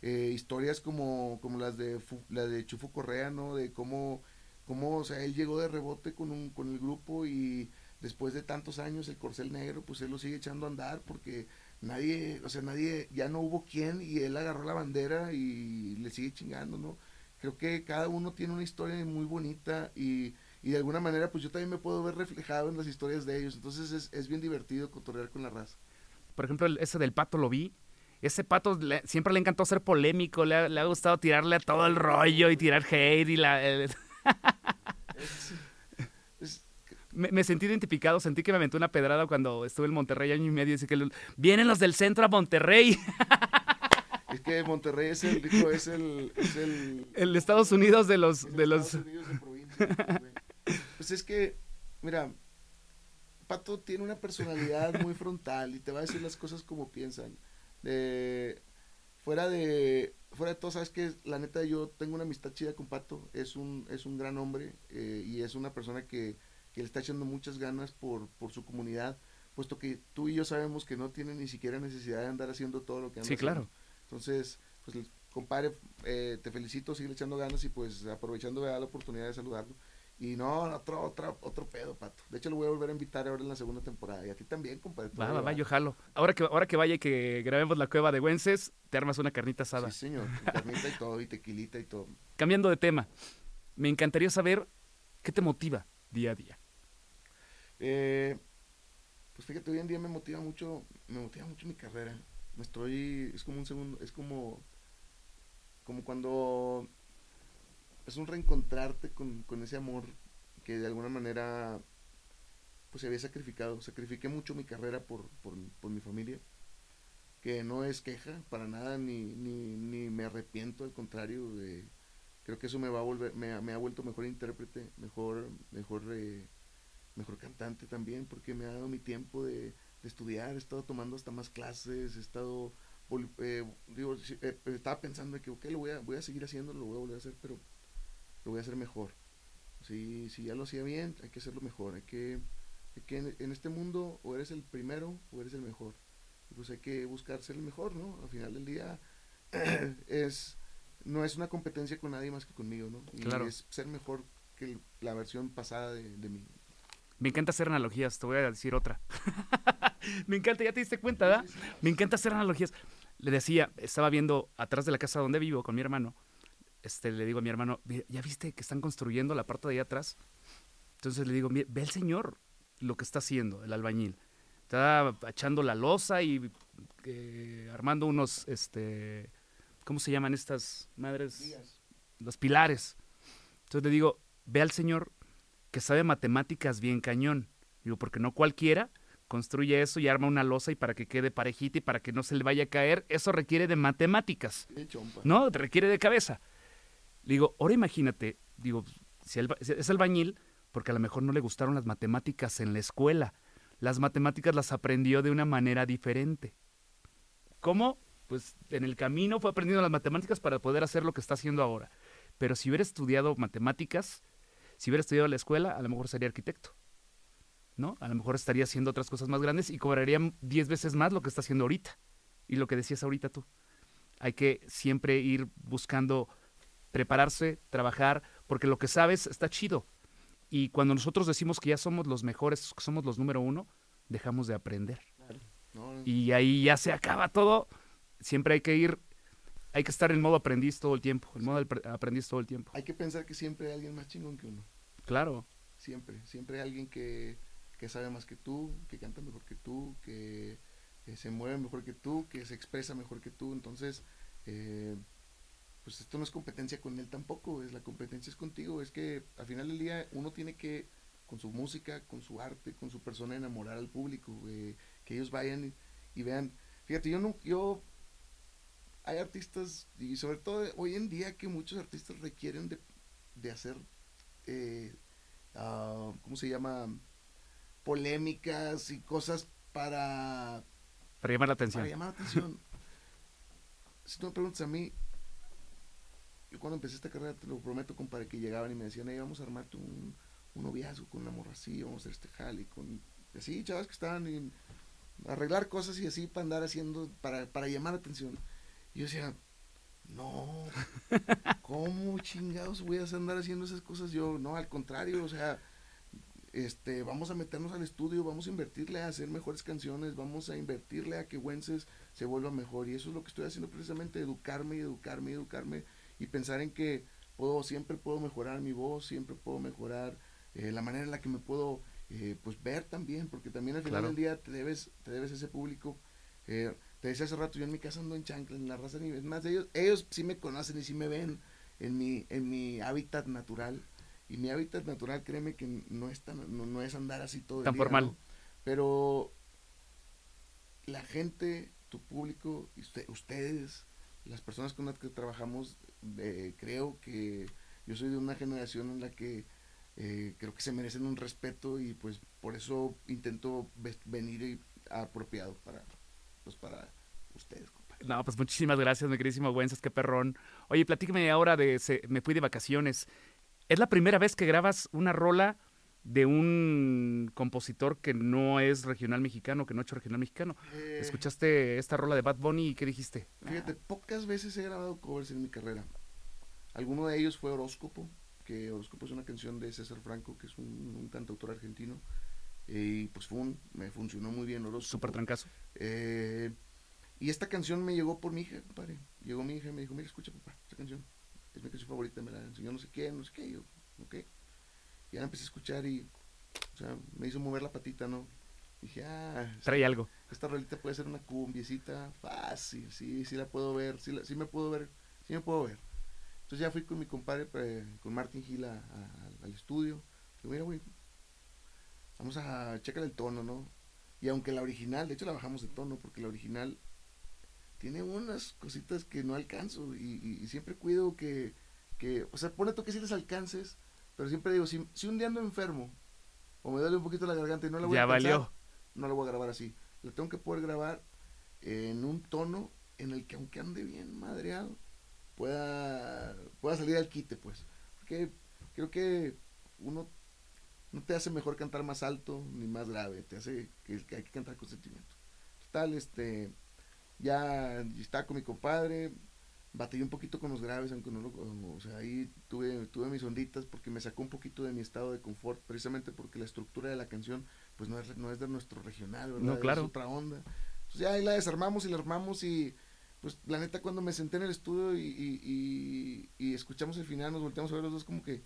eh, historias como, como las de la de Chufo Correa, ¿no? De cómo, cómo, o sea, él llegó de rebote con, un, con el grupo y después de tantos años el Corcel Negro, pues él lo sigue echando a andar porque nadie, o sea, nadie, ya no hubo quien y él agarró la bandera y le sigue chingando, ¿no? Creo que cada uno tiene una historia muy bonita y, y de alguna manera pues yo también me puedo ver reflejado en las historias de ellos, entonces es, es bien divertido cotorrear con la raza. Por ejemplo, ese del pato lo vi. Ese pato le- siempre le encantó ser polémico, le ha, le ha gustado tirarle a todo el rollo y tirar hate y la... el- me, me sentí identificado, sentí que me aventó una pedrada cuando estuve en Monterrey año y medio y dice que lo- vienen los del centro a Monterrey, es que Monterrey es el, dijo, es el, es el, Estados Unidos de los... De los Estados Unidos de provincia. Pues es que, mira, Pato tiene una personalidad muy frontal y te va a decir las cosas como piensan. De, fuera de, fuera de todo, sabes que la neta yo tengo una amistad chida con Pato, es un, es un gran hombre eh, y es una persona que, que le está echando muchas ganas por, por su comunidad, puesto que tú y yo sabemos que no tiene ni siquiera necesidad de andar haciendo todo lo que anda Sí, claro. Entonces, pues compadre, eh, te felicito, sigue echando ganas y pues aprovechando ¿verdad? la oportunidad de saludarlo. Y no, otro, otro, otro pedo, Pato. De hecho, lo voy a volver a invitar ahora en la segunda temporada. Y a ti también, compadre. Va, va, va, yo jalo. Ahora que, ahora que vaya y que grabemos la cueva de Güences, te armas una carnita asada. Sí, señor. Carnita y todo, y tequilita y todo. Cambiando de tema, me encantaría saber qué te motiva día a día. Eh, pues fíjate, hoy en día me motiva mucho, me motiva mucho mi carrera. Me estoy, es como un segundo, es como, como cuando es un reencontrarte con, con ese amor que de alguna manera pues se había sacrificado. Sacrifiqué mucho mi carrera por, por, por mi familia, que no es queja para nada, ni, ni, ni me arrepiento, al contrario, de, creo que eso me va a volver, me, me ha vuelto mejor intérprete, mejor, mejor eh, mejor cantante también, porque me ha dado mi tiempo de, estudiar, he estado tomando hasta más clases, he estado, eh, digo, eh, estaba pensando que, ok, lo voy a, voy a seguir haciendo, lo voy a volver a hacer, pero lo voy a hacer mejor. Si, si ya lo hacía bien, hay que hacerlo mejor, hay que, hay que en, en este mundo o eres el primero o eres el mejor. Pues hay que buscar ser el mejor, ¿no? Al final del día es no es una competencia con nadie más que conmigo, ¿no? Y Claro. es ser mejor que la versión pasada de, de mí. Me encanta hacer analogías, te voy a decir otra. me encanta, ya te diste cuenta, ¿verdad? Me encanta hacer analogías. Le decía, estaba viendo atrás de la casa donde vivo con mi hermano. Este, le digo a mi hermano, "Mira, ¿ya viste que están construyendo la parte de allá atrás? Entonces le digo, "Mira, ve el señor lo que está haciendo, el albañil. Está echando la losa y eh, armando unos, este, ¿cómo se llaman estas madres? Días. los pilares. Entonces le digo, ve al señor que sabe matemáticas bien cañón. Digo, porque no cualquiera construye eso y arma una losa y para que quede parejita y para que no se le vaya a caer, eso requiere de matemáticas. ¿no? Requiere de cabeza. Le digo, ahora imagínate, digo, si el- si es albañil, porque a lo mejor no le gustaron las matemáticas en la escuela. Las matemáticas las aprendió de una manera diferente. ¿Cómo? Pues en el camino fue aprendiendo las matemáticas para poder hacer lo que está haciendo ahora. Pero si hubiera estudiado matemáticas, si hubiera estudiado la escuela, a lo mejor sería arquitecto. ¿No? A lo mejor estaría haciendo otras cosas más grandes y cobraría 10 veces más lo que está haciendo ahorita. Y lo que decías ahorita tú. Hay que siempre ir buscando prepararse, trabajar, porque lo que sabes está chido. Y cuando nosotros decimos que ya somos los mejores, que somos los número uno, dejamos de aprender. No, no, Y ahí ya se acaba todo. Siempre hay que ir hay que estar en modo aprendiz todo el tiempo, en modo apre- aprendiz todo el tiempo. Hay que pensar que siempre hay alguien más chingón que uno. Claro. Siempre. Siempre hay alguien que, que sabe más que tú, que canta mejor que tú, que, que se mueve mejor que tú, que se expresa mejor que tú. Entonces, eh, pues esto no es competencia con él tampoco, es la competencia es contigo. Es que al final del día uno tiene que, con su música, con su arte, con su persona, enamorar al público. eh, que ellos vayan y, y vean. Fíjate, yo no, yo hay artistas, y sobre todo hoy en día que muchos artistas requieren de, de hacer, eh, ah, ¿cómo se llama? Polémicas y cosas para, Para llamar la atención. para llamar la atención. si tú me preguntas a mí, yo cuando empecé esta carrera, te lo prometo, compadre, que llegaban y me decían, hey, vamos a armarte un, un noviazgo con una morra así, vamos a hacer este jale, con, y así, chavas que estaban en arreglar cosas y así para andar haciendo, para, para llamar la atención. Y yo decía, no, ¿cómo chingados voy a andar haciendo esas cosas yo? No, al contrario, o sea, este, vamos a meternos al estudio, vamos a invertirle a hacer mejores canciones, vamos a invertirle a que Wences se vuelva mejor. Y eso es lo que estoy haciendo precisamente, educarme y educarme y educarme y pensar en que puedo, siempre puedo mejorar mi voz, siempre puedo mejorar eh, la manera en la que me puedo eh, pues ver también, porque también al final Claro. del día te debes, te debes a ese público. Eh, te decía hace rato, yo en mi casa ando en chancla, en la raza ni es más, ellos, ellos sí me conocen y sí me ven en mi, en mi hábitat natural. Y mi hábitat natural, créeme que no es tan, no, no es andar así todo el Tan día, formal. ¿no? Pero la gente, tu público, usted- ustedes, las personas con las que trabajamos, eh, creo que yo soy de una generación en la que eh, creo que se merecen un respeto y pues por eso intento venir y- apropiado para pues para ustedes, compadre. No, pues muchísimas gracias, mi queridísimo Güenzas, qué perrón. Oye, platícame ahora de se- Me fui de vacaciones. ¿Es la primera vez que grabas una rola de un compositor que no es regional mexicano, que no ha hecho regional mexicano? Eh, ¿Escuchaste esta rola de Bad Bunny y qué dijiste? Fíjate, pocas veces he grabado covers en mi carrera. Alguno de ellos fue Horóscopo, que Horóscopo es una canción de César Franco, que es un, un cantautor argentino. Y pues fue un- me funcionó muy bien Horóscopo. Súper trancazo. Eh, y esta canción me llegó por mi hija, compadre. Llegó mi hija y me dijo, mira, escucha papá, esta canción. Es mi canción favorita, me la enseñó no sé qué, no sé qué. Yo, ok. Ya la empecé a escuchar y, o sea, me hizo mover la patita, ¿no? Dije, ah, Trae algo. esta rolita puede ser una cumbiecita fácil, sí, sí la puedo ver, sí, la- sí me puedo ver, sí me puedo ver. Entonces ya fui con mi compadre, con Martin Gil a- a- al estudio. Digo, mira, güey, vamos a checar el tono, ¿no? Y aunque la original, de hecho la bajamos de tono, porque la original tiene unas cositas que no alcanzo y, y- y siempre cuido que, que, o sea, pone tú que sí les alcances, pero siempre digo, si, si un día ando enfermo o me duele un poquito la garganta y no la voy Ya a valió. no la voy a grabar así. La tengo que poder grabar en un tono en el que aunque ande bien madreado, pueda, pueda salir al quite, pues. Porque creo que uno no te hace mejor cantar más alto ni más grave, te hace que, que hay que cantar con sentimiento. Total, este, ya estaba con mi compadre, batallé un poquito con los graves, aunque no lo, o sea, ahí tuve, tuve mis onditas porque me sacó un poquito de mi estado de confort, precisamente porque la estructura de la canción, pues no es, no es de nuestro regional, ¿verdad? No, claro. Es otra onda. Entonces ya ahí la desarmamos y la armamos y pues la neta cuando me senté en el estudio y, y, y- y escuchamos el final, nos volteamos a ver los dos como que,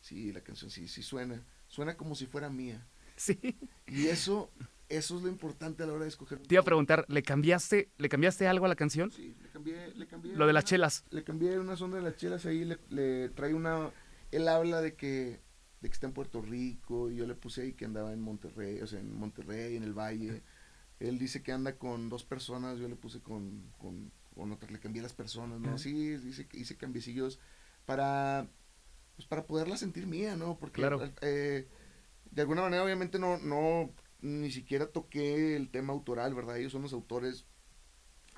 sí, la canción sí, sí suena, suena como si fuera mía. Sí. Y eso, eso es lo importante a la hora de escoger. Te iba a preguntar, ¿le cambiaste, ¿le cambiaste algo a la canción? Sí, le cambié, le cambié. Lo de las chelas. Le cambié una sonda de las chelas ahí, le, le trae una... Él habla de que, de que está en Puerto Rico, y yo le puse ahí que andaba en Monterrey, o sea, en Monterrey, en el Valle. Él dice que anda con dos personas, yo le puse con, con, con otras, le cambié las personas, ¿no? Ajá. Sí, dice que hice cambiecillos para, pues para poderla sentir mía, ¿no? Porque Claro. eh, de alguna manera obviamente no, no, ni siquiera toqué el tema autoral, ¿verdad? Ellos son los autores.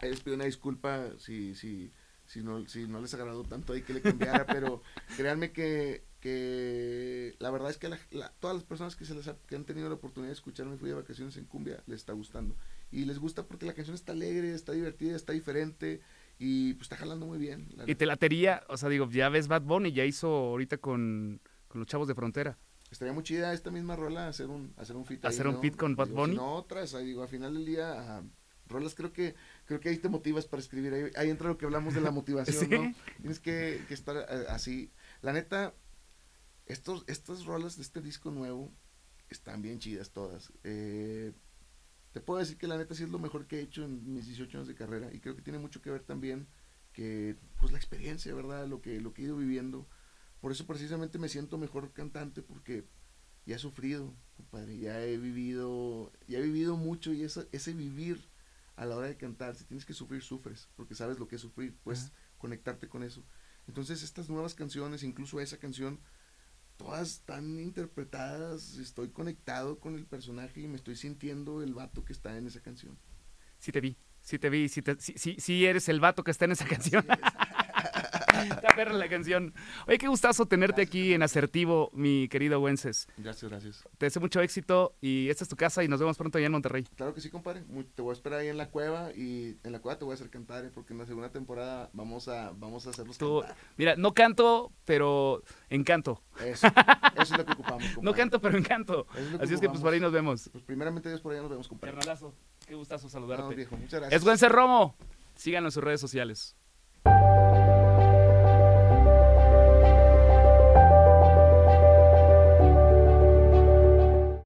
Les pido una disculpa si, si, si, no, si no les agradó tanto ahí que le cambiara, pero créanme que, que la verdad es que la- la- todas las personas que, se les ha- que han tenido la oportunidad de escucharme fui de vacaciones en cumbia les está gustando. Y les gusta porque la canción está alegre, está divertida, está diferente y pues está jalando muy bien. la Y te latería, o sea, digo, ya ves Bad Bunny, ya hizo ahorita con, con los chavos de frontera. Estaría muy chida esta misma rola hacer un hacer un ahí, Hacer un ¿no? feat con Bad Bunny. No otras, ahí digo, al final del día rolas creo que creo que ahí te motivas para escribir. Ahí, ahí entra lo que hablamos de la motivación, Sí. ¿no? Tienes que, que estar eh, así. La neta, estos, estas rolas de este disco nuevo están bien chidas todas. Eh, te puedo decir que la neta sí es lo mejor que he hecho en mis 18 años de carrera y creo que tiene mucho que ver también que pues la experiencia, ¿verdad? Lo que, lo que he ido viviendo. Por eso precisamente me siento mejor cantante porque ya he sufrido, compadre, ya he vivido, ya he vivido mucho y esa- ese vivir a la hora de cantar, si tienes que sufrir, sufres, porque sabes lo que es sufrir, puedes Ajá. conectarte con eso. Entonces estas nuevas canciones, incluso esa canción, todas están interpretadas, estoy conectado con el personaje y me estoy sintiendo el vato que está en esa canción. Sí te vi, sí te vi, sí, te- sí, sí- sí eres el vato que está en esa canción. Está perra la canción. Oye, qué gustazo tenerte aquí en Asertivo, mi querido Wences. Gracias, gracias. Te deseo mucho éxito y esta es tu casa y nos vemos pronto allá en Monterrey. Claro que sí, compadre. Te voy a esperar ahí en la cueva y en la cueva te voy a hacer cantar, ¿eh? porque en la segunda temporada vamos a, vamos a hacerlos Tú- cantar. mira, no canto, pero encanto. Eso, eso es lo que ocupamos, compadre. No canto, pero encanto. Es Así es que pues por ahí nos vemos. Pues primeramente Dios por allá nos vemos, compadre. Carnalazo, qué gustazo No, saludarte. viejo, muchas gracias. es Wences Romo. Síganos en sus redes sociales.